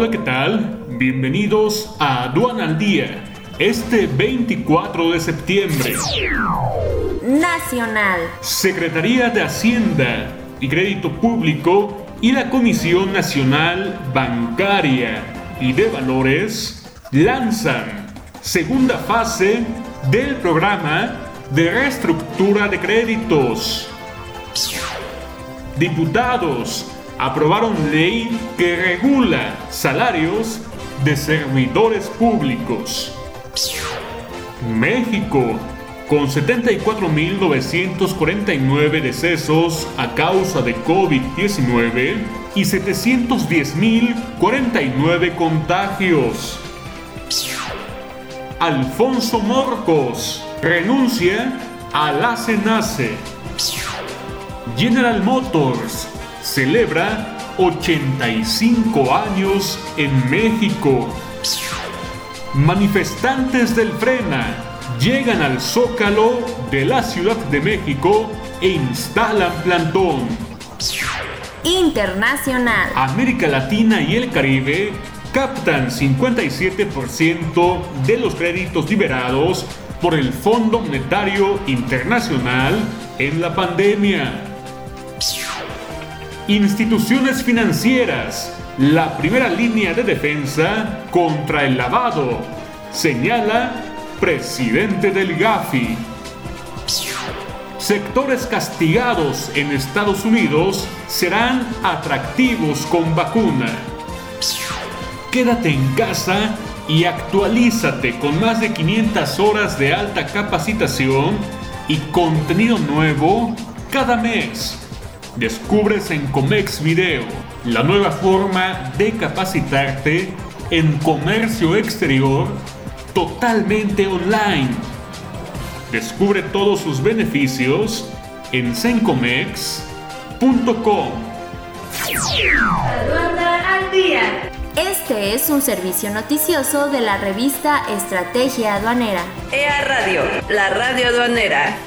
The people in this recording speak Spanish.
Hola, ¿qué tal? Bienvenidos a Aduana al Día, este 24 de septiembre. Nacional. Secretaría de Hacienda y Crédito Público y la Comisión Nacional Bancaria y de Valores lanzan segunda fase del programa de reestructura de créditos. Diputados aprobaron ley que regula salarios de servidores públicos. México, con 74.949 decesos a causa de COVID-19 y 710.049 contagios. Alfonso Morcos renuncia a la CENACE. General Motors celebra 85 años en México. Manifestantes del Frena llegan al zócalo de la Ciudad de México e instalan plantón. Internacional. América Latina y el Caribe captan 57% de los créditos liberados por el Fondo Monetario Internacional en la pandemia. Instituciones financieras, la primera línea de defensa contra el lavado, señala presidente del GAFI. Sectores castigados en Estados Unidos serán atractivos con vacuna. Quédate en casa y actualízate con más de 500 horas de alta capacitación y contenido nuevo cada mes. Descubres en Comex Video la nueva forma de capacitarte en comercio exterior totalmente online. Descubre todos sus beneficios en sencomex.com. al día. Este es un servicio noticioso de la revista Estrategia Aduanera. EA Radio, la radio aduanera.